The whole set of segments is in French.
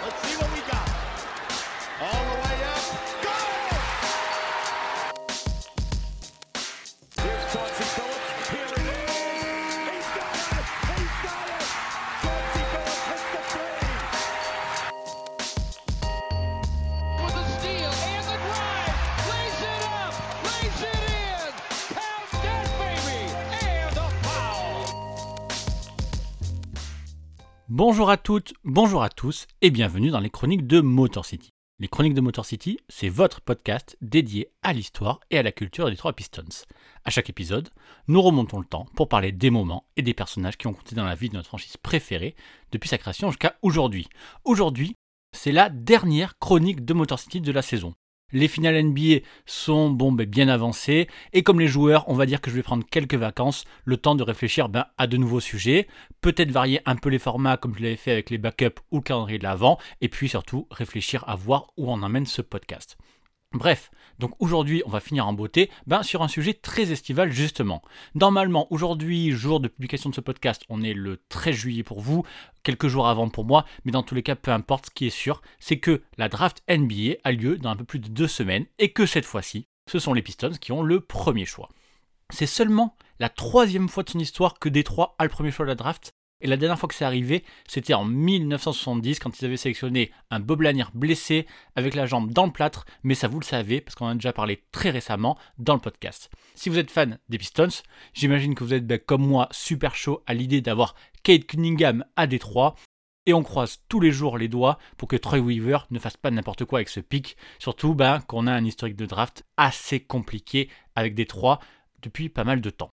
Let's see what Bonjour à toutes, bonjour à tous et bienvenue dans les chroniques de Motor City. Les chroniques de Motor City, c'est votre podcast dédié à l'histoire et à la culture des trois Pistons. À chaque épisode, nous remontons le temps pour parler des moments et des personnages qui ont compté dans la vie de notre franchise préférée depuis sa création jusqu'à aujourd'hui. Aujourd'hui, c'est la dernière chronique de Motor City de la saison. Les finales NBA sont ben, bien avancées, et comme les joueurs, on va dire que je vais prendre quelques vacances, le temps de réfléchir ben, à de nouveaux sujets, peut-être varier un peu les formats comme je l'avais fait avec les backups ou le calendrier de l'avant, et puis surtout réfléchir à voir où on emmène ce podcast. Bref, donc aujourd'hui on va finir en beauté ben, sur un sujet très estival justement. Normalement aujourd'hui, jour de publication de ce podcast, on est le 13 juillet pour vous, quelques jours avant pour moi, mais dans tous les cas peu importe, ce qui est sûr, c'est que la draft NBA a lieu dans un peu plus de deux semaines et que cette fois-ci, ce sont les Pistons qui ont le premier choix. C'est seulement la troisième fois de son histoire que Détroit a le premier choix de la draft. Et la dernière fois que c'est arrivé, c'était en 1970 quand ils avaient sélectionné un Bob Lanier blessé avec la jambe dans le plâtre, mais ça vous le savez parce qu'on en a déjà parlé très récemment dans le podcast. Si vous êtes fan des Pistons, j'imagine que vous êtes ben, comme moi super chaud à l'idée d'avoir Kate Cunningham à Détroit. Et on croise tous les jours les doigts pour que Troy Weaver ne fasse pas n'importe quoi avec ce pic. Surtout ben, qu'on a un historique de draft assez compliqué avec Détroit depuis pas mal de temps.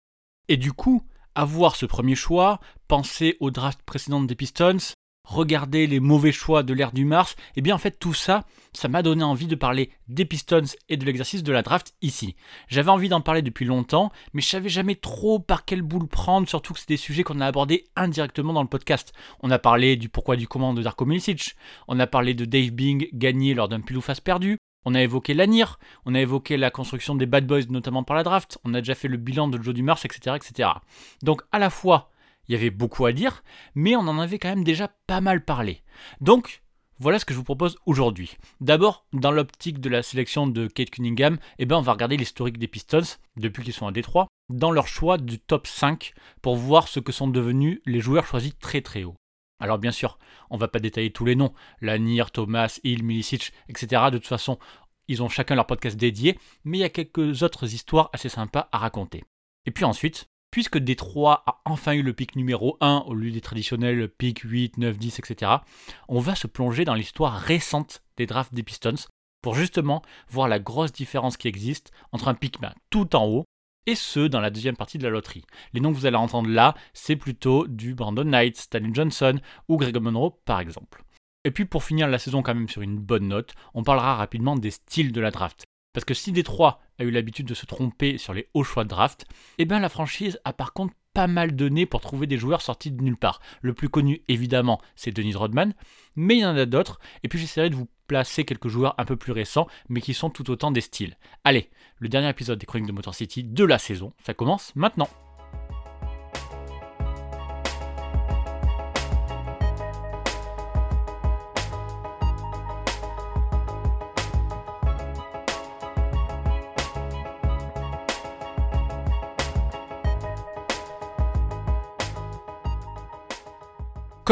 Et du coup, avoir ce premier choix, penser aux drafts précédentes des Pistons, regarder les mauvais choix de l'ère du Mars, et bien en fait tout ça, ça m'a donné envie de parler des Pistons et de l'exercice de la draft ici. J'avais envie d'en parler depuis longtemps, mais je savais jamais trop par quelle boule prendre, surtout que c'est des sujets qu'on a abordés indirectement dans le podcast. On a parlé du pourquoi du comment de Darko Milicic, on a parlé de Dave Bing gagné lors d'un pile ou face perdu, on a évoqué l'ANIR, on a évoqué la construction des Bad Boys notamment par la draft, on a déjà fait le bilan de Joe Dumars, etc., etc. Donc à la fois, il y avait beaucoup à dire, mais on en avait quand même déjà pas mal parlé. Donc voilà ce que je vous propose aujourd'hui. D'abord, dans l'optique de la sélection de Kate Cunningham, eh ben, on va regarder l'historique des Pistons, depuis qu'ils sont à Détroit, dans leur choix du top 5, pour voir ce que sont devenus les joueurs choisis très très haut. Alors bien sûr, on va pas détailler tous les noms, Lanier, Thomas, Hill, Milicic, etc. De toute façon, ils ont chacun leur podcast dédié, mais il y a quelques autres histoires assez sympas à raconter. Et puis ensuite, puisque Détroit a enfin eu le pic numéro 1 au lieu des traditionnels pics 8, 9, 10, etc., on va se plonger dans l'histoire récente des drafts des Pistons pour justement voir la grosse différence qui existe entre un pic ben, tout en haut et ce dans la deuxième partie de la loterie. Les noms que vous allez entendre là, c'est plutôt du Brandon Knight, Stanley Johnson ou Greg Monroe par exemple. Et puis pour finir la saison quand même sur une bonne note, on parlera rapidement des styles de la draft. Parce que si Détroit a eu l'habitude de se tromper sur les hauts choix de draft, eh bien la franchise a par contre pas mal donné pour trouver des joueurs sortis de nulle part. Le plus connu évidemment c'est Dennis Rodman, mais il y en a d'autres, et puis j'essaierai de vous placer quelques joueurs un peu plus récents, mais qui sont tout autant des styles. Allez, le dernier épisode des Chroniques de Motor City de la saison, ça commence maintenant.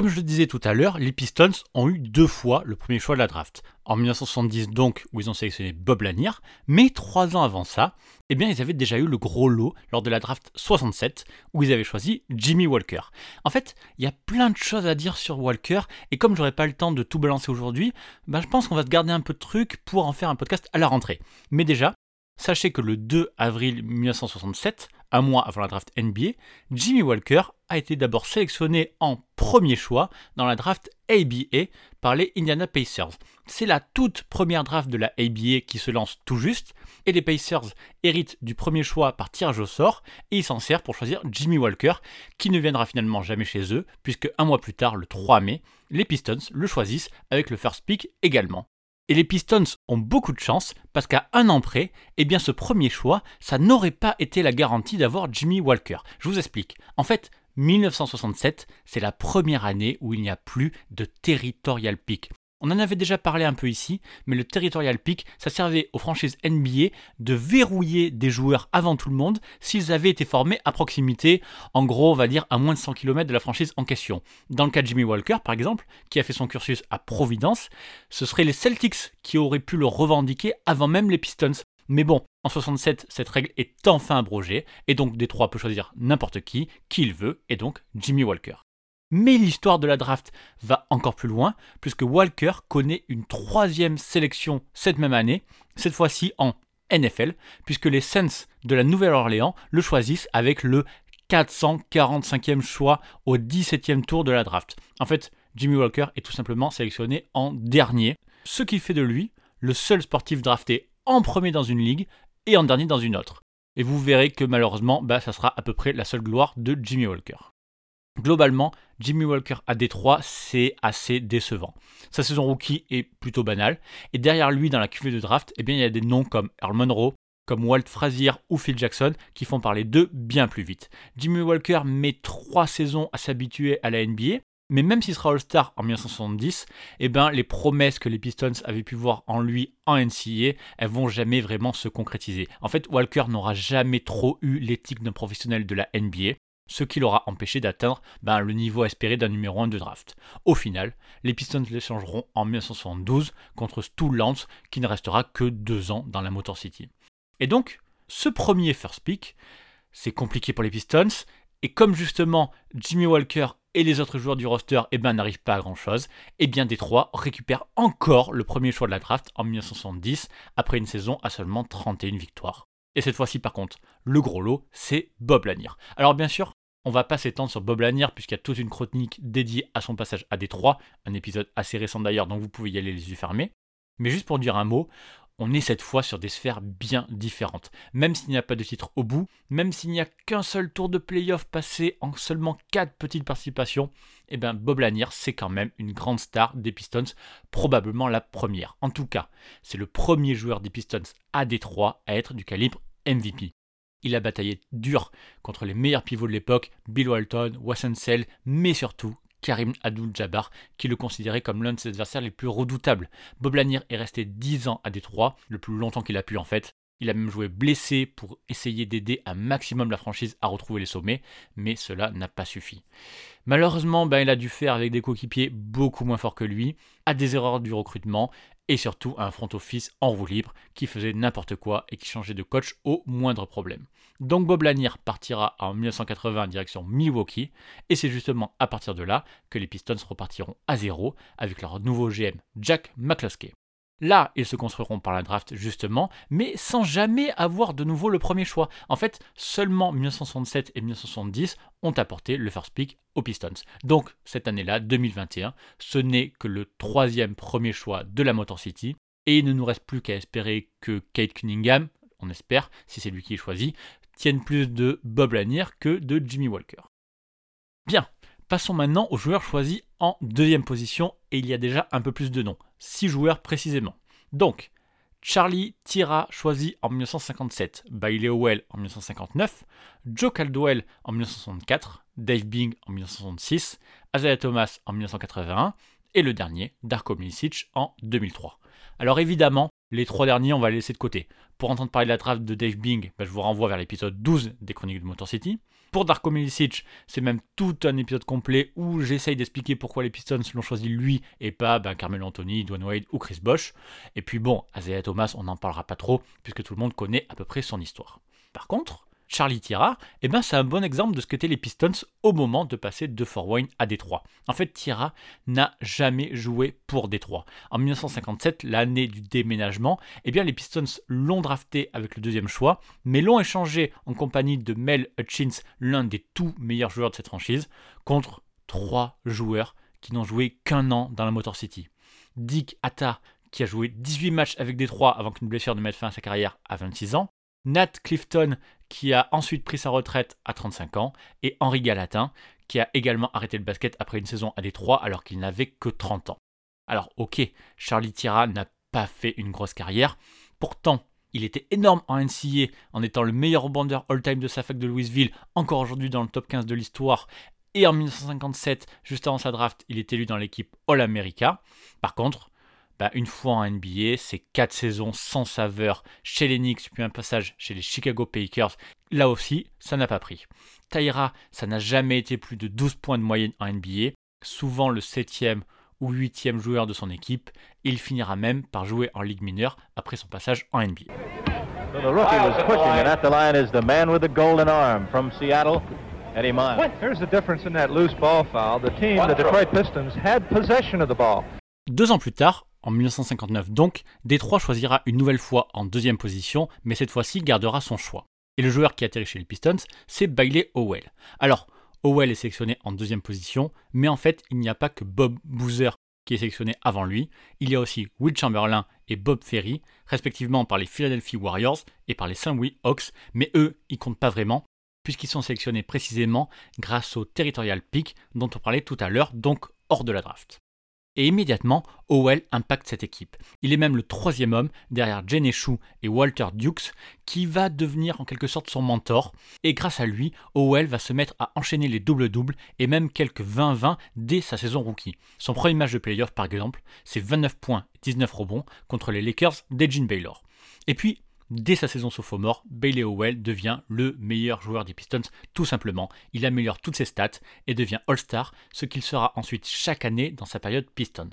Comme je le disais tout à l'heure, les Pistons ont eu deux fois le premier choix de la draft. En 1970 donc, où ils ont sélectionné Bob Lanier, mais trois ans avant ça, eh bien ils avaient déjà eu le gros lot lors de la draft 67, où ils avaient choisi Jimmy Walker. En fait, il y a plein de choses à dire sur Walker, et comme j'aurai pas le temps de tout balancer aujourd'hui, ben, je pense qu'on va se garder un peu de trucs pour en faire un podcast à la rentrée. Mais déjà, Sachez que le 2 avril 1967, un mois avant la draft NBA, Jimmy Walker a été d'abord sélectionné en premier choix dans la draft ABA par les Indiana Pacers. C'est la toute première draft de la ABA qui se lance tout juste, et les Pacers héritent du premier choix par tirage au sort, et ils s'en servent pour choisir Jimmy Walker, qui ne viendra finalement jamais chez eux, puisque un mois plus tard, le 3 mai, les Pistons le choisissent avec le first pick également. Et les Pistons ont beaucoup de chance parce qu'à un an près, eh bien ce premier choix, ça n'aurait pas été la garantie d'avoir Jimmy Walker. Je vous explique. En fait, 1967, c'est la première année où il n'y a plus de territorial pick. On en avait déjà parlé un peu ici, mais le territorial pick, ça servait aux franchises NBA de verrouiller des joueurs avant tout le monde s'ils avaient été formés à proximité, en gros, on va dire à moins de 100 km de la franchise en question. Dans le cas de Jimmy Walker, par exemple, qui a fait son cursus à Providence, ce seraient les Celtics qui auraient pu le revendiquer avant même les Pistons. Mais bon, en 67, cette règle est enfin abrogée, et donc Détroit peut choisir n'importe qui, qui il veut, et donc Jimmy Walker. Mais l'histoire de la draft va encore plus loin, puisque Walker connaît une troisième sélection cette même année, cette fois-ci en NFL, puisque les Saints de la Nouvelle-Orléans le choisissent avec le 445e choix au 17e tour de la draft. En fait, Jimmy Walker est tout simplement sélectionné en dernier, ce qui fait de lui le seul sportif drafté en premier dans une ligue et en dernier dans une autre. Et vous verrez que malheureusement, bah, ça sera à peu près la seule gloire de Jimmy Walker. Globalement, Jimmy Walker à Détroit, c'est assez décevant. Sa saison rookie est plutôt banale, et derrière lui, dans la cuvée de draft, eh bien, il y a des noms comme Earl Monroe, comme Walt Frazier ou Phil Jackson qui font parler d'eux bien plus vite. Jimmy Walker met trois saisons à s'habituer à la NBA, mais même s'il sera All-Star en 1970, eh ben, les promesses que les Pistons avaient pu voir en lui en NCAA, elles vont jamais vraiment se concrétiser. En fait, Walker n'aura jamais trop eu l'éthique d'un professionnel de la NBA ce qui l'aura empêché d'atteindre ben, le niveau espéré d'un numéro 1 de draft. Au final, les Pistons l'échangeront en 1972 contre Stu Lance, qui ne restera que deux ans dans la Motor City. Et donc, ce premier first pick, c'est compliqué pour les Pistons, et comme justement Jimmy Walker et les autres joueurs du roster eh ben, n'arrivent pas à grand chose, et eh bien Détroit récupère encore le premier choix de la draft en 1970, après une saison à seulement 31 victoires. Et cette fois-ci, par contre, le gros lot, c'est Bob Lanier. Alors bien sûr, on va pas s'étendre sur Bob Lanier puisqu'il y a toute une chronique dédiée à son passage à Détroit, un épisode assez récent d'ailleurs, donc vous pouvez y aller les yeux fermés. Mais juste pour dire un mot, on est cette fois sur des sphères bien différentes. Même s'il n'y a pas de titre au bout, même s'il n'y a qu'un seul tour de playoff passé en seulement 4 petites participations, eh bien Bob Lanier, c'est quand même une grande star des Pistons, probablement la première. En tout cas, c'est le premier joueur des Pistons à Détroit à être du calibre MVP. Il a bataillé dur contre les meilleurs pivots de l'époque, Bill Walton, Wassensel, mais surtout Karim Abdul-Jabbar, qui le considérait comme l'un de ses adversaires les plus redoutables. Bob Lanier est resté 10 ans à Détroit, le plus longtemps qu'il a pu en fait. Il a même joué blessé pour essayer d'aider un maximum la franchise à retrouver les sommets, mais cela n'a pas suffi. Malheureusement, ben, il a dû faire avec des coéquipiers beaucoup moins forts que lui, à des erreurs du recrutement et surtout un front office en roue libre qui faisait n'importe quoi et qui changeait de coach au moindre problème. Donc Bob Lanier partira en 1980 en direction Milwaukee et c'est justement à partir de là que les Pistons repartiront à zéro avec leur nouveau GM Jack McCluskey. Là, ils se construiront par la draft justement, mais sans jamais avoir de nouveau le premier choix. En fait, seulement 1967 et 1970 ont apporté le first pick aux Pistons. Donc, cette année-là, 2021, ce n'est que le troisième premier choix de la Motor City, et il ne nous reste plus qu'à espérer que Kate Cunningham, on espère, si c'est lui qui est choisi, tienne plus de Bob Lanier que de Jimmy Walker. Bien, Passons maintenant aux joueurs choisis en deuxième position, et il y a déjà un peu plus de noms, 6 joueurs précisément. Donc, Charlie Tira choisi en 1957, Bailey Howell en 1959, Joe Caldwell en 1964, Dave Bing en 1966, Isaiah Thomas en 1981 et le dernier, Darko Milicic en 2003. Alors évidemment, les trois derniers, on va les laisser de côté. Pour entendre parler de la draft de Dave Bing, bah, je vous renvoie vers l'épisode 12 des Chroniques de Motor City. Pour Darko Milicic, c'est même tout un épisode complet où j'essaye d'expliquer pourquoi les Pistons l'ont choisi lui et pas ben, Carmelo Anthony, Dwayne Wade ou Chris Bosh. Et puis bon, Isaiah Thomas, on n'en parlera pas trop puisque tout le monde connaît à peu près son histoire. Par contre, Charlie Tira, eh ben c'est un bon exemple de ce qu'étaient les Pistons au moment de passer de Fort Wayne à Détroit. En fait, Tira n'a jamais joué pour Détroit. En 1957, l'année du déménagement, eh bien les Pistons l'ont drafté avec le deuxième choix, mais l'ont échangé en compagnie de Mel Hutchins, l'un des tout meilleurs joueurs de cette franchise, contre trois joueurs qui n'ont joué qu'un an dans la Motor City. Dick Atta, qui a joué 18 matchs avec Détroit avant qu'une blessure ne mette fin à sa carrière à 26 ans. Nat Clifton, qui a ensuite pris sa retraite à 35 ans, et Henri Galatin, qui a également arrêté le basket après une saison à Détroit alors qu'il n'avait que 30 ans. Alors ok, Charlie Tira n'a pas fait une grosse carrière, pourtant il était énorme en NCA en étant le meilleur rebondeur all-time de sa fac de Louisville, encore aujourd'hui dans le top 15 de l'histoire, et en 1957, juste avant sa draft, il est élu dans l'équipe All-America. Par contre, bah, une fois en NBA, c'est 4 saisons sans saveur chez les Knicks, puis un passage chez les Chicago Packers. Là aussi, ça n'a pas pris. Taïra, ça n'a jamais été plus de 12 points de moyenne en NBA, souvent le 7e ou 8e joueur de son équipe. Il finira même par jouer en Ligue mineure après son passage en NBA. So the rookie was pushing, and at the line is the man with the golden arm from Seattle, Eddie Miles. Here's the difference in that loose ball foul. The team, the Detroit Pistons, had possession of the ball. Deux ans plus tard, en 1959 donc, Détroit choisira une nouvelle fois en deuxième position, mais cette fois-ci gardera son choix. Et le joueur qui atterrit chez les Pistons, c'est Bailey Howell. Alors, Howell est sélectionné en deuxième position, mais en fait, il n'y a pas que Bob Boozer qui est sélectionné avant lui, il y a aussi Will Chamberlain et Bob Ferry, respectivement par les Philadelphia Warriors et par les St. Louis Hawks, mais eux, ils comptent pas vraiment, puisqu'ils sont sélectionnés précisément grâce au territorial pick dont on parlait tout à l'heure, donc hors de la draft. Et immédiatement, Howell impacte cette équipe. Il est même le troisième homme derrière Jenny Chou et Walter Dukes, qui va devenir en quelque sorte son mentor. Et grâce à lui, Howell va se mettre à enchaîner les doubles-doubles et même quelques 20-20 dès sa saison rookie. Son premier match de playoff, par exemple, c'est 29 points et 19 rebonds contre les Lakers d'Edgin Baylor. Et puis, Dès sa saison sophomore, Bailey Howell devient le meilleur joueur des Pistons, tout simplement. Il améliore toutes ses stats et devient All-Star, ce qu'il sera ensuite chaque année dans sa période Pistons.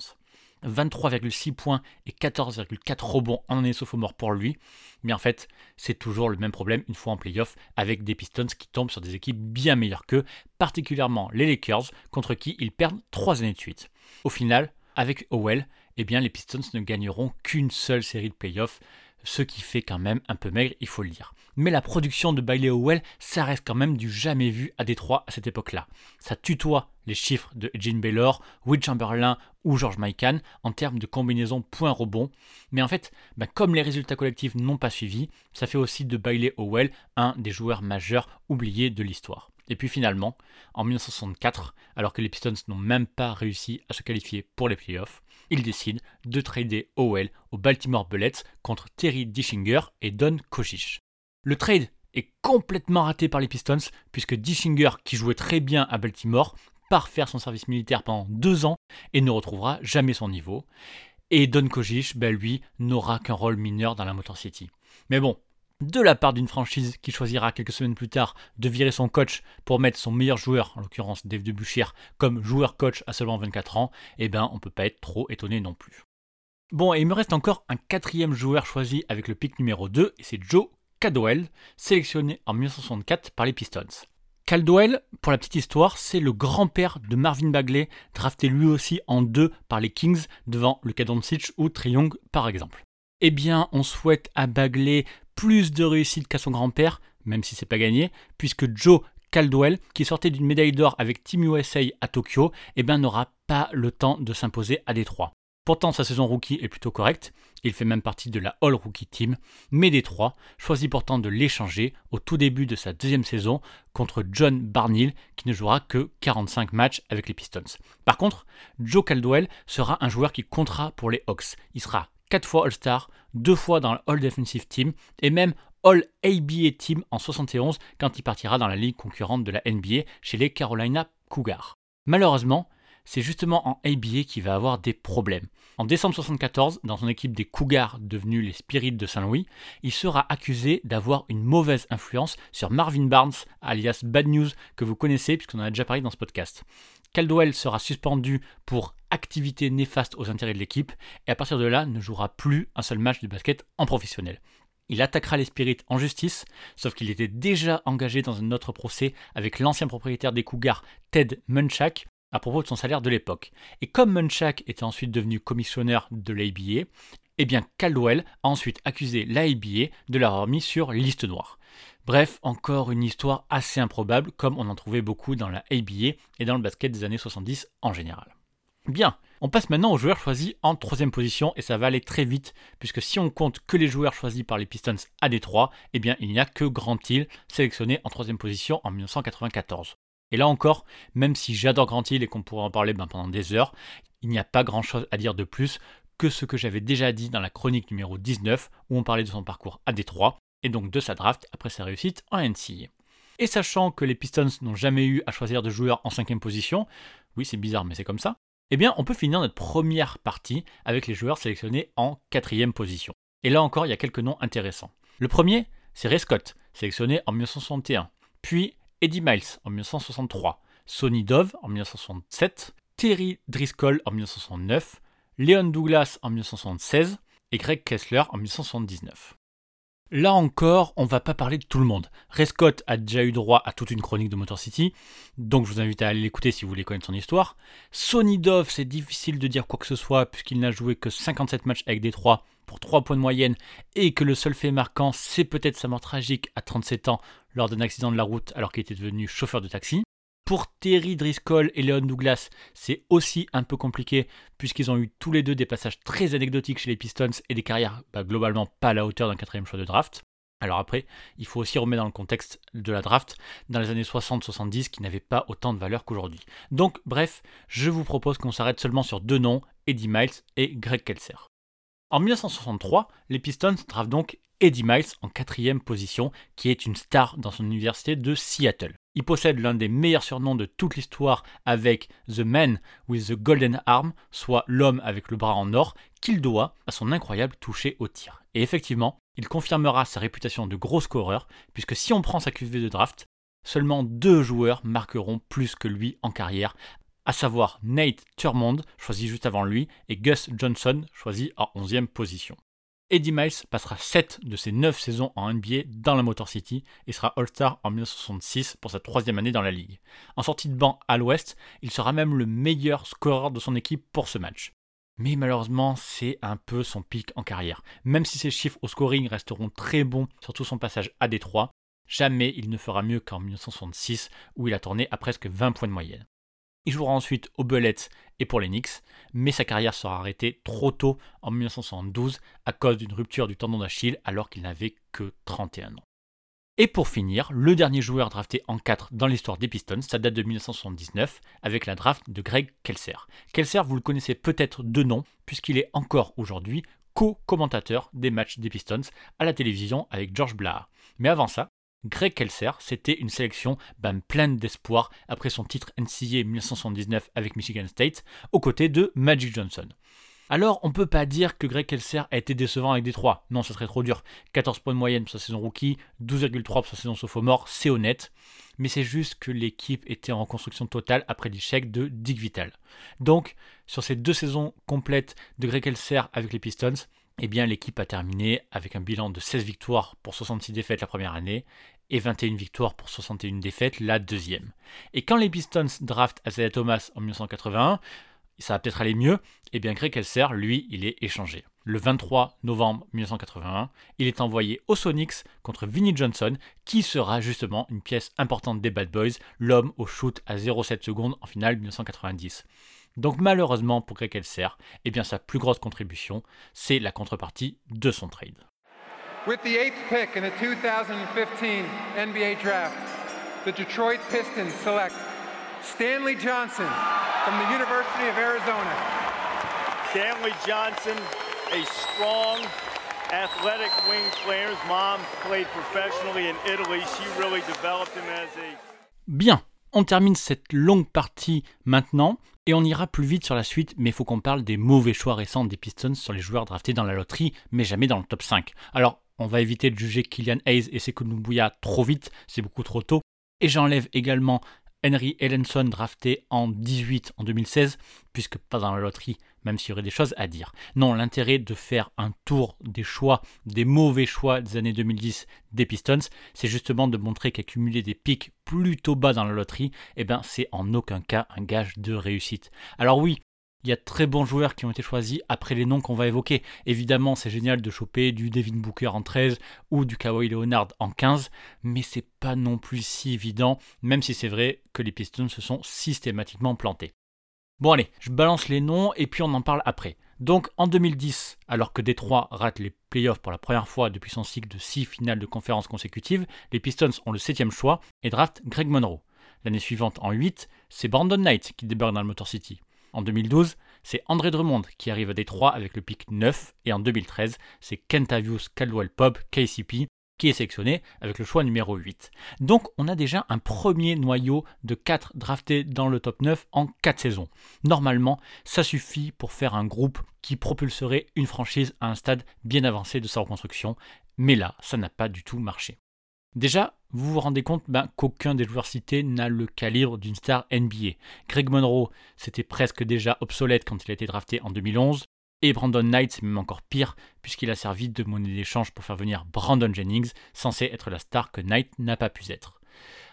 23,6 points et 14,4 rebonds en année sophomore pour lui. Mais en fait, c'est toujours le même problème une fois en playoff avec des Pistons qui tombent sur des équipes bien meilleures qu'eux, particulièrement les Lakers, contre qui ils perdent 3 années de suite. Au final, avec Howell, eh bien, les Pistons ne gagneront qu'une seule série de playoffs ce qui fait quand même un peu maigre, il faut le dire. Mais la production de Bailey Howell, ça reste quand même du jamais vu à Détroit à cette époque-là. Ça tutoie les chiffres de Gene Baylor, Will Chamberlain ou George Mikan en termes de combinaison point-rebond. Mais en fait, ben, comme les résultats collectifs n'ont pas suivi, ça fait aussi de Bailey Howell un des joueurs majeurs oubliés de l'histoire. Et puis finalement, en 1964, alors que les Pistons n'ont même pas réussi à se qualifier pour les playoffs, ils décident de trader Howell aux Baltimore Bullets contre Terry Dishinger et Don Kojic. Le trade est complètement raté par les Pistons puisque Dishinger, qui jouait très bien à Baltimore, part faire son service militaire pendant deux ans et ne retrouvera jamais son niveau. Et Don Kojic, ben lui, n'aura qu'un rôle mineur dans la Motor City. Mais bon, de la part d'une franchise qui choisira quelques semaines plus tard de virer son coach pour mettre son meilleur joueur, en l'occurrence Dave Debuchir, comme joueur-coach à seulement 24 ans, eh ben on peut pas être trop étonné non plus. Bon, et il me reste encore un quatrième joueur choisi avec le pick numéro 2, et c'est Joe Caldwell, sélectionné en 1964 par les Pistons. Caldwell, pour la petite histoire, c'est le grand-père de Marvin Bagley, drafté lui aussi en deux par les Kings devant Luka Doncic ou Triong par exemple. Eh bien, on souhaite à Bagley plus de réussite qu'à son grand-père, même si c'est pas gagné, puisque Joe Caldwell, qui sortait d'une médaille d'or avec Team USA à Tokyo, eh ben, n'aura pas le temps de s'imposer à Détroit. Pourtant, sa saison rookie est plutôt correcte, il fait même partie de la All Rookie Team, mais Détroit choisit pourtant de l'échanger au tout début de sa deuxième saison contre John Barnhill, qui ne jouera que 45 matchs avec les Pistons. Par contre, Joe Caldwell sera un joueur qui comptera pour les Hawks. Il sera 4 fois All-Star, 2 fois dans l'All Defensive Team et même All ABA Team en 71 quand il partira dans la ligue concurrente de la NBA chez les Carolina Cougars. Malheureusement, c'est justement en ABA qu'il va avoir des problèmes. En décembre 74, dans son équipe des Cougars devenus les Spirits de Saint-Louis, il sera accusé d'avoir une mauvaise influence sur Marvin Barnes, alias Bad News, que vous connaissez puisqu'on en a déjà parlé dans ce podcast. Caldwell sera suspendu pour activité néfaste aux intérêts de l'équipe et à partir de là ne jouera plus un seul match de basket en professionnel. Il attaquera les Spirits en justice, sauf qu'il était déjà engagé dans un autre procès avec l'ancien propriétaire des Cougars, Ted Munchak, à propos de son salaire de l'époque. Et comme Munchak était ensuite devenu commissionneur de l'ABA, eh bien Caldwell a ensuite accusé l'ABA de l'avoir mis sur liste noire. Bref, encore une histoire assez improbable, comme on en trouvait beaucoup dans la ABA et dans le basket des années 70 en général. Bien, on passe maintenant aux joueurs choisis en troisième position et ça va aller très vite puisque si on compte que les joueurs choisis par les Pistons à Détroit, eh bien il n'y a que Grant Hill sélectionné en troisième position en 1994. Et là encore, même si j'adore Grant Hill et qu'on pourrait en parler ben, pendant des heures, il n'y a pas grand chose à dire de plus que ce que j'avais déjà dit dans la chronique numéro 19 où on parlait de son parcours à Détroit et donc de sa draft après sa réussite en NCAA. Et sachant que les Pistons n'ont jamais eu à choisir de joueurs en cinquième position, oui c'est bizarre mais c'est comme ça, Eh bien, on peut finir notre première partie avec les joueurs sélectionnés en quatrième position. Et là encore, il y a quelques noms intéressants. Le premier, c'est Ray Scott, sélectionné en 1961, puis Eddie Miles en 1963, Sonny Dove en 1967, Terry Driscoll en 1969, Leon Douglas en 1976 et Greg Kessler en 1979. Là encore, on va pas parler de tout le monde. Ray a déjà eu droit à toute une chronique de Motor City, donc je vous invite à aller l'écouter si vous voulez connaître son histoire. Sonny Dove, c'est difficile de dire quoi que ce soit puisqu'il n'a joué que 57 matchs avec Détroit pour 3 points de moyenne et que le seul fait marquant, c'est peut-être sa mort tragique à 37 ans lors d'un accident de la route alors qu'il était devenu chauffeur de taxi. Pour Terry Driscoll et Leon Douglas, c'est aussi un peu compliqué puisqu'ils ont eu tous les deux des passages très anecdotiques chez les Pistons et des carrières bah, globalement pas à la hauteur d'un quatrième choix de draft. Alors après, il faut aussi remettre dans le contexte de la draft dans les années 60-70 qui n'avaient pas autant de valeur qu'aujourd'hui. Donc bref, je vous propose qu'on s'arrête seulement sur deux noms, Eddie Miles et Greg Kelser. En 1963, les Pistons draftent donc Eddie Miles en quatrième position, qui est une star dans son université de Seattle. Il possède l'un des meilleurs surnoms de toute l'histoire avec The Man with the Golden Arm, soit l'homme avec le bras en or, qu'il doit à son incroyable toucher au tir. Et effectivement, il confirmera sa réputation de gros scoreur, puisque si on prend sa QV de draft, seulement deux joueurs marqueront plus que lui en carrière, à savoir Nate Thurmond, choisi juste avant lui, et Gus Johnson, choisi en 11e position. Eddie Miles passera 7 de ses 9 saisons en NBA dans la Motor City et sera All-Star en 1966 pour sa troisième année dans la ligue. En sortie de banc à l'ouest, il sera même le meilleur scoreur de son équipe pour ce match. Mais malheureusement, c'est un peu son pic en carrière. Même si ses chiffres au scoring resteront très bons, surtout son passage à Détroit, jamais il ne fera mieux qu'en 1966 où il a tourné à presque 20 points de moyenne. Il jouera ensuite aux Bullets et pour les Knicks, mais sa carrière sera arrêtée trop tôt en 1972 à cause d'une rupture du tendon d'Achille alors qu'il n'avait que 31 ans. Et pour finir, le dernier joueur drafté en 4 dans l'histoire des Pistons, ça date de 1979 avec la draft de Greg Kelser. Kelser, vous le connaissez peut-être de nom puisqu'il est encore aujourd'hui co-commentateur des matchs des Pistons à la télévision avec George Blaha. Mais avant ça, Greg Kelser, c'était une sélection ben, pleine d'espoir après son titre NCAA 1979 avec Michigan State, aux côtés de Magic Johnson. Alors, on peut pas dire que Greg Kelser a été décevant avec Détroit. Non, ce serait trop dur. 14 points de moyenne pour sa saison rookie, 12,3 pour sa saison sophomore, c'est honnête. Mais c'est juste que l'équipe était en reconstruction totale après l'échec de Dick Vital. Donc, sur ces deux saisons complètes de Greg Kelser avec les Pistons, eh bien l'équipe a terminé avec un bilan de 16 victoires pour 66 défaites la première année et 21 victoires pour 61 défaites la deuxième. Et quand les Pistons draftent Isaiah Thomas en 1981, ça va peut-être aller mieux, et bien Greg Kelser, lui, il est échangé. Le 23 novembre 1981, il est envoyé aux Sonics contre Vinnie Johnson, qui sera justement une pièce importante des Bad Boys, l'homme au shoot à 0,7 secondes en finale 1990. Donc malheureusement pour Greg Kelser, eh bien sa plus grosse contribution, c'est la contrepartie de son trade. With the eighth pick in the 2015 NBA draft, the Detroit Pistons select Stanley Johnson from the University of Arizona. Stanley Johnson, a strong, athletic wing player. His mom played professionally in Italy. She really developed him as a Bien, on termine cette longue partie maintenant et on ira plus vite sur la suite, mais il faut qu'on parle des mauvais choix récents des Pistons sur les joueurs draftés dans la loterie, mais jamais dans le top 5. Alors, on va éviter de juger Kylian Hayes et Sekou trop vite, c'est beaucoup trop tôt. Et j'enlève également Henry Ellenson drafté en 18 en 2016, puisque pas dans la loterie, même s'il y aurait des choses à dire. Non, l'intérêt de faire un tour des choix, des mauvais choix des années 2010 des Pistons, c'est justement de montrer qu'accumuler des pics plutôt bas dans la loterie, eh ben, c'est en aucun cas un gage de réussite. Alors oui, il y a très bons joueurs qui ont été choisis après les noms qu'on va évoquer. Évidemment, c'est génial de choper du Devin Booker en 13 ou du Kawhi Leonard en 15, mais c'est pas non plus si évident, même si c'est vrai que les Pistons se sont systématiquement plantés. Bon allez, je balance les noms et puis on en parle après. Donc en 2010, alors que Détroit rate les playoffs pour la première fois depuis son cycle de 6 finales de conférence consécutives, les Pistons ont le 7 choix et draftent Greg Monroe. L'année suivante, en 8, c'est Brandon Knight qui débarque dans le Motor City. En 2012, c'est André Drummond qui arrive à Détroit avec le pic 9 et en 2013, c'est Kentavious Caldwell Pop, KCP, qui est sélectionné avec le choix numéro 8. Donc on a déjà un premier noyau de 4 draftés dans le top 9 en 4 saisons. Normalement, ça suffit pour faire un groupe qui propulserait une franchise à un stade bien avancé de sa reconstruction, mais là, ça n'a pas du tout marché. Déjà, vous vous rendez compte ben, qu'aucun des joueurs cités n'a le calibre d'une star NBA. Greg Monroe, c'était presque déjà obsolète quand il a été drafté en 2011. Et Brandon Knight, c'est même encore pire, puisqu'il a servi de monnaie d'échange pour faire venir Brandon Jennings, censé être la star que Knight n'a pas pu être.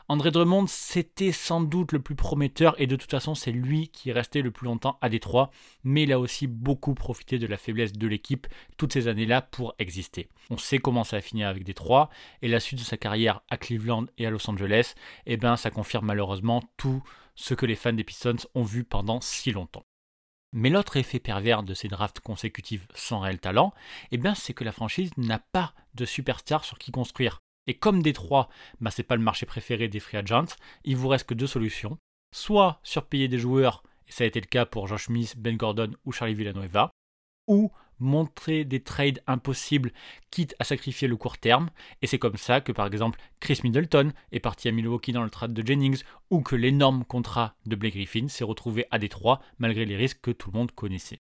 André Drummond, c'était sans doute le plus prometteur et de toute façon, c'est lui qui est resté le plus longtemps à Détroit, mais il a aussi beaucoup profité de la faiblesse de l'équipe toutes ces années-là pour exister. On sait comment ça a fini avec Détroit et la suite de sa carrière à Cleveland et à Los Angeles, eh ben ça confirme malheureusement tout ce que les fans des Pistons ont vu pendant si longtemps. Mais l'autre effet pervers de ces drafts consécutifs sans réel talent, eh bien, c'est que la franchise n'a pas de superstar sur qui construire. Et comme Détroit, bah, c'est pas le marché préféré des free agents, il vous reste que deux solutions. Soit surpayer des joueurs, et ça a été le cas pour Josh Smith, Ben Gordon ou Charlie Villanueva, ou montrer des trades impossibles, quitte à sacrifier le court terme. Et c'est comme ça que, par exemple, Chris Middleton est parti à Milwaukee dans le trade de Jennings, ou que l'énorme contrat de Blake Griffin s'est retrouvé à Détroit, malgré les risques que tout le monde connaissait.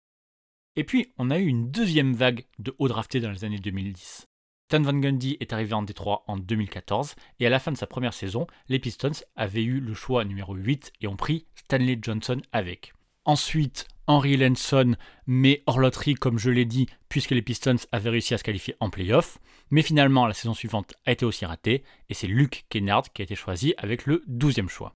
Et puis, on a eu une deuxième vague de haut draftés dans les années 2010. Stan Van Gundy est arrivé en Détroit en 2014 et à la fin de sa première saison, les Pistons avaient eu le choix numéro 8 et ont pris Stanley Johnson avec. Ensuite, Henry Lenson, mais hors loterie comme je l'ai dit, puisque les Pistons avaient réussi à se qualifier en playoff. Mais finalement, la saison suivante a été aussi ratée et c'est Luke Kennard qui a été choisi avec le 12e choix.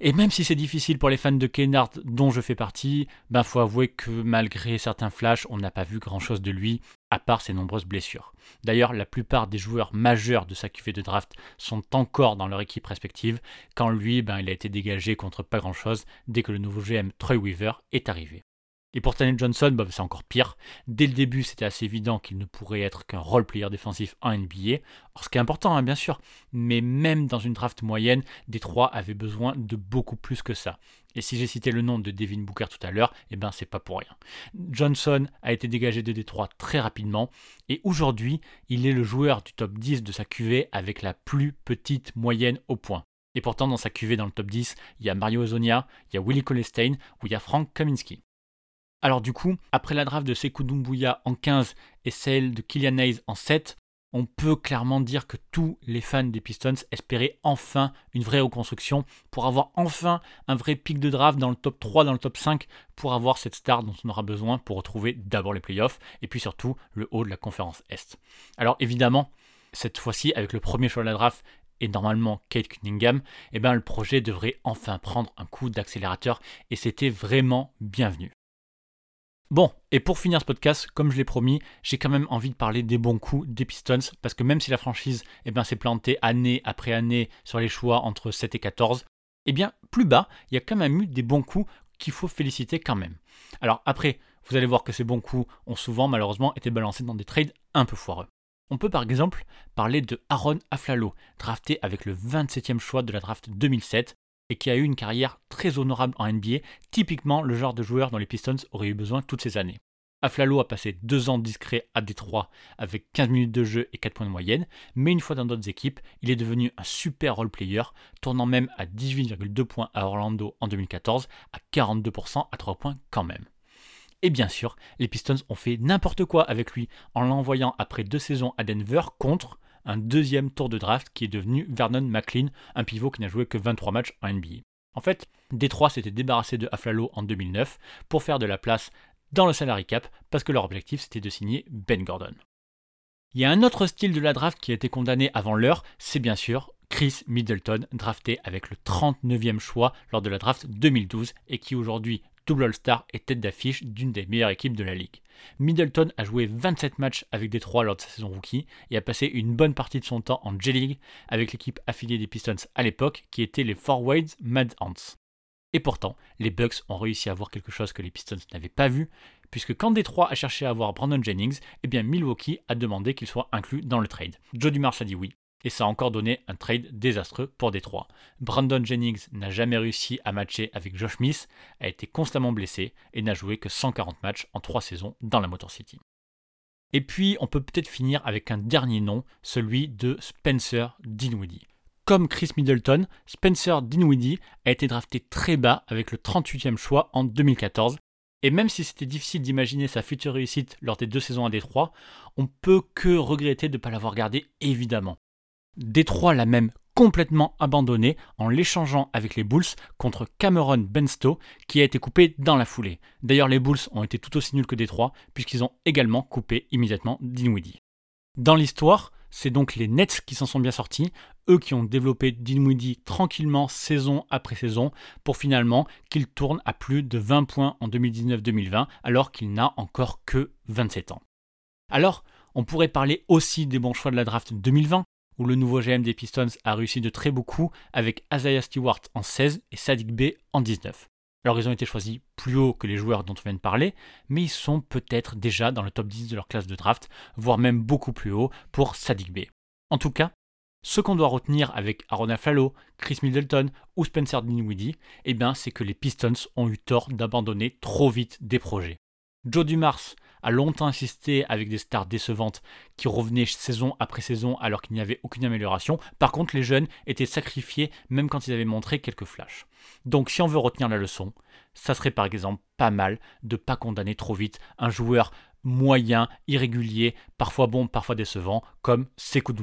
Et même si c'est difficile pour les fans de Kennard, dont je fais partie, ben faut avouer que malgré certains flashs, on n'a pas vu grand chose de lui, à part ses nombreuses blessures. D'ailleurs, la plupart des joueurs majeurs de sa cuvée de draft sont encore dans leur équipe respective, quand lui, ben, il a été dégagé contre pas grand chose dès que le nouveau GM Troy Weaver est arrivé. Et pour Stanley Johnson, bah, c'est encore pire. Dès le début, c'était assez évident qu'il ne pourrait être qu'un role player défensif en NBA. Ce qui est important, hein, bien sûr, mais même dans une draft moyenne, Détroit avait besoin de beaucoup plus que ça. Et si j'ai cité le nom de Devin Booker tout à l'heure, eh ben c'est pas pour rien. Johnson a été dégagé de Détroit très rapidement et aujourd'hui, il est le joueur du top 10 de sa QV avec la plus petite moyenne au point. Et pourtant, dans sa QV dans le top 10, il y a Mario Ozonia, il y a Willie Colestein ou il y a Frank Kaminski. Alors du coup, après la draft de Sekou Doumbouya en 15 et celle de Kylian Hayes en 7, on peut clairement dire que tous les fans des Pistons espéraient enfin une vraie reconstruction pour avoir enfin un vrai pic de draft dans le top 3, dans le top 5, pour avoir cette star dont on aura besoin pour retrouver d'abord les playoffs et puis surtout le haut de la conférence Est. Alors évidemment, cette fois-ci, avec le premier choix de la draft et normalement Kate Cunningham, eh ben, le projet devrait enfin prendre un coup d'accélérateur et c'était vraiment bienvenu. Bon, et pour finir ce podcast, comme je l'ai promis, j'ai quand même envie de parler des bons coups des Pistons, parce que même si la franchise eh ben, s'est plantée année après année sur les choix entre 7 et 14, eh bien, plus bas, il y a quand même eu des bons coups qu'il faut féliciter quand même. Alors après, vous allez voir que ces bons coups ont souvent malheureusement été balancés dans des trades un peu foireux. On peut par exemple parler de Aaron Aflalo, drafté avec le 27e choix de la draft 2007, et qui a eu une carrière très honorable en NBA, typiquement le genre de joueur dont les Pistons auraient eu besoin toutes ces années. Aflalo a passé deux ans discrets à Détroit avec 15 minutes de jeu et 4 points de moyenne, mais une fois dans d'autres équipes, il est devenu un super role player, tournant même à 18,2 points à Orlando en 2014, à 42% à 3 points quand même. Et bien sûr, les Pistons ont fait n'importe quoi avec lui en l'envoyant après deux saisons à Denver contre un deuxième tour de draft qui est devenu Vernon McLean, un pivot qui n'a joué que 23 matchs en NBA. En fait, Détroit s'était débarrassé de Aflalo en 2009 pour faire de la place dans le salary cap parce que leur objectif c'était de signer Ben Gordon. Il y a un autre style de la draft qui a été condamné avant l'heure, c'est bien sûr Chris Middleton, drafté avec le 39e choix lors de la draft 2012 et qui aujourd'hui double All-Star et tête d'affiche d'une des meilleures équipes de la ligue. Middleton a joué 27 matchs avec Détroit lors de sa saison rookie et a passé une bonne partie de son temps en J-League avec l'équipe affiliée des Pistons à l'époque qui était les Forwards Mad Ants. Et pourtant, les Bucks ont réussi à voir quelque chose que les Pistons n'avaient pas vu, puisque quand Détroit a cherché à avoir Brandon Jennings, eh bien Milwaukee a demandé qu'il soit inclus dans le trade. Joe Dumars a dit oui, et ça a encore donné un trade désastreux pour Détroit. Brandon Jennings n'a jamais réussi à matcher avec Josh Smith, a été constamment blessé et n'a joué que 140 matchs en 3 saisons dans la Motor City. Et puis, on peut peut-être finir avec un dernier nom, celui de Spencer Dinwiddie. Comme Chris Middleton, Spencer Dinwiddie a été drafté très bas avec le 38e choix en 2014. Et même si c'était difficile d'imaginer sa future réussite lors des deux saisons à Détroit, on peut que regretter de ne pas l'avoir gardé évidemment. Détroit l'a même complètement abandonné en l'échangeant avec les Bulls contre Cameron Benstow qui a été coupé dans la foulée. D'ailleurs les Bulls ont été tout aussi nuls que Détroit puisqu'ils ont également coupé immédiatement Dinwiddie. Dans l'histoire, c'est donc les Nets qui s'en sont bien sortis, eux qui ont développé Dinwiddie tranquillement saison après saison pour finalement qu'il tourne à plus de 20 points en 2019-2020 alors qu'il n'a encore que 27 ans. Alors, on pourrait parler aussi des bons choix de la draft 2020 où le nouveau GM des Pistons a réussi de très beaucoup avec Isaiah Stewart en 16 et Sadik B en 19. Alors ils ont été choisis plus haut que les joueurs dont on vient de parler, mais ils sont peut-être déjà dans le top 10 de leur classe de draft, voire même beaucoup plus haut pour Sadik B. En tout cas, ce qu'on doit retenir avec Aaron Aflalo, Chris Middleton ou Spencer Dinwiddie, eh bien, c'est que les Pistons ont eu tort d'abandonner trop vite des projets. Joe Dumars a longtemps insisté avec des stars décevantes qui revenaient saison après saison alors qu'il n'y avait aucune amélioration. Par contre, les jeunes étaient sacrifiés même quand ils avaient montré quelques flashs. Donc si on veut retenir la leçon, ça serait par exemple pas mal de pas condamner trop vite un joueur moyen, irrégulier, parfois bon, parfois décevant, comme Sekou.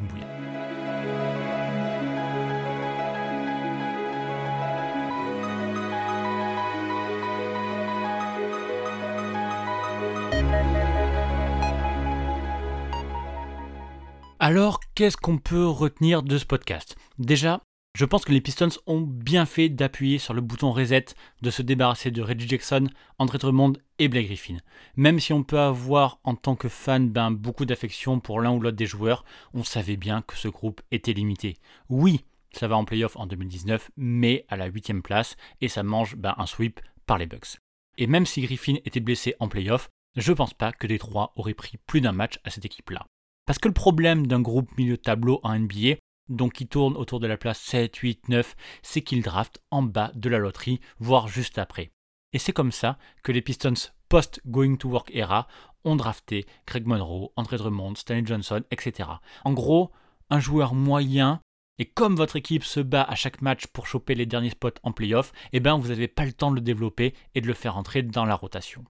Alors, qu'est-ce qu'on peut retenir de ce podcast? Déjà, je pense que les Pistons ont bien fait d'appuyer sur le bouton reset, de se débarrasser de Reggie Jackson, André Drummond et Blake Griffin. Même si on peut avoir en tant que fan ben, beaucoup d'affection pour l'un ou l'autre des joueurs, on savait bien que ce groupe était limité. Oui, ça va en playoff en 2019, mais à la 8 place, et ça mange ben, un sweep par les Bucks. Et même si Griffin était blessé en playoff, je pense pas que Détroit aurait pris plus d'un match à cette équipe-là. Parce que le problème d'un groupe milieu de tableau en NBA, donc qui tourne autour de la place 7, 8, 9, c'est qu'il draft en bas de la loterie, voire juste après. Et c'est comme ça que les Pistons post-Going to Work era ont drafté Greg Monroe, André Drummond, Stanley Johnson, etc. En gros, un joueur moyen, et comme votre équipe se bat à chaque match pour choper les derniers spots en playoff, eh ben vous n'avez pas le temps de le développer et de le faire entrer dans la rotation.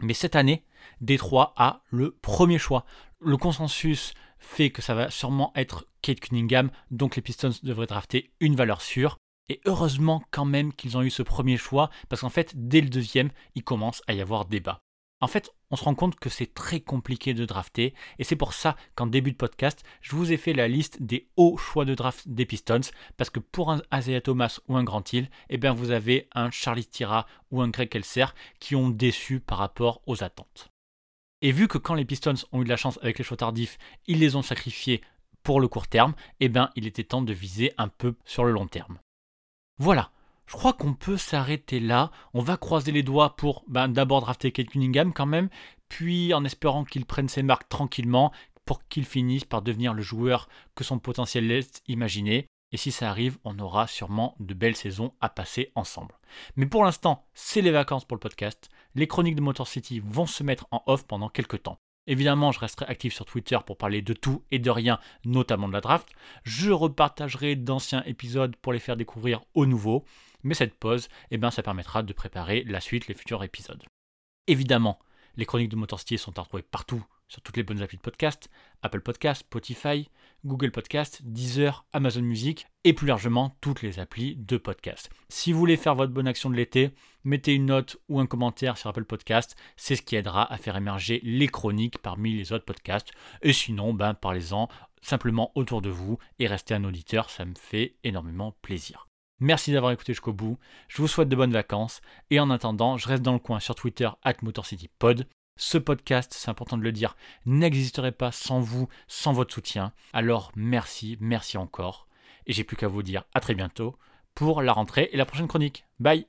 Mais cette année, Détroit a le premier choix. Le consensus fait que ça va sûrement être Kate Cunningham, donc les Pistons devraient drafter une valeur sûre. Et heureusement quand même qu'ils ont eu ce premier choix, parce qu'en fait, dès le deuxième, il commence à y avoir débat. En fait, on se rend compte que c'est très compliqué de drafter, et c'est pour ça qu'en début de podcast, je vous ai fait la liste des hauts choix de draft des Pistons, parce que pour un Isaiah Thomas ou un Grant Hill, eh bien vous avez un Charlie Tira ou un Greg Kelser qui ont déçu par rapport aux attentes. Et vu que quand les Pistons ont eu de la chance avec les choix tardifs, ils les ont sacrifiés pour le court terme, eh bien il était temps de viser un peu sur le long terme. Voilà, je crois qu'on peut s'arrêter là. On va croiser les doigts pour ben, d'abord drafter Kate Cunningham quand même, puis en espérant qu'il prenne ses marques tranquillement pour qu'il finisse par devenir le joueur que son potentiel laisse imaginer. Et si ça arrive, on aura sûrement de belles saisons à passer ensemble. Mais pour l'instant, c'est les vacances pour le podcast. Les chroniques de Motor City vont se mettre en off pendant quelques temps. Évidemment, je resterai actif sur Twitter pour parler de tout et de rien, notamment de la draft. Je repartagerai d'anciens épisodes pour les faire découvrir aux nouveaux. Mais cette pause, eh ben, ça permettra de préparer la suite, les futurs épisodes. Évidemment, les chroniques de Motorcity sont à retrouver partout sur toutes les bonnes applis de podcast, Apple Podcast, Spotify, Google Podcast, Deezer, Amazon Music et plus largement toutes les applis de podcast. Si vous voulez faire votre bonne action de l'été, mettez une note ou un commentaire sur Apple Podcast, c'est ce qui aidera à faire émerger les chroniques parmi les autres podcasts. Et sinon, ben, parlez-en simplement autour de vous et restez un auditeur, ça me fait énormément plaisir. Merci d'avoir écouté jusqu'au bout. Je vous souhaite de bonnes vacances. Et en attendant, je reste dans le coin sur Twitter, at MotorCityPod. Ce podcast, c'est important de le dire, n'existerait pas sans vous, sans votre soutien. Alors merci, merci encore. Et j'ai plus qu'à vous dire à très bientôt pour la rentrée et la prochaine chronique. Bye